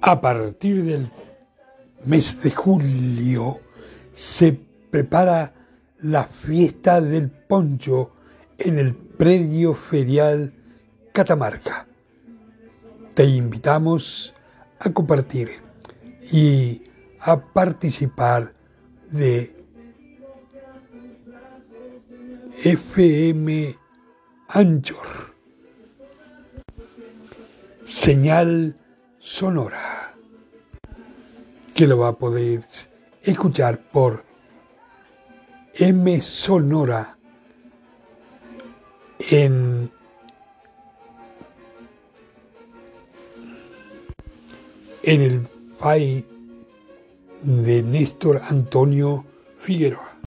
A partir del mes de julio se prepara la fiesta del poncho en el predio ferial Catamarca. Te invitamos a compartir y a participar de FM Anchor. Señal sonora que lo va a poder escuchar por M Sonora en en el FAI de Néstor Antonio Figueroa.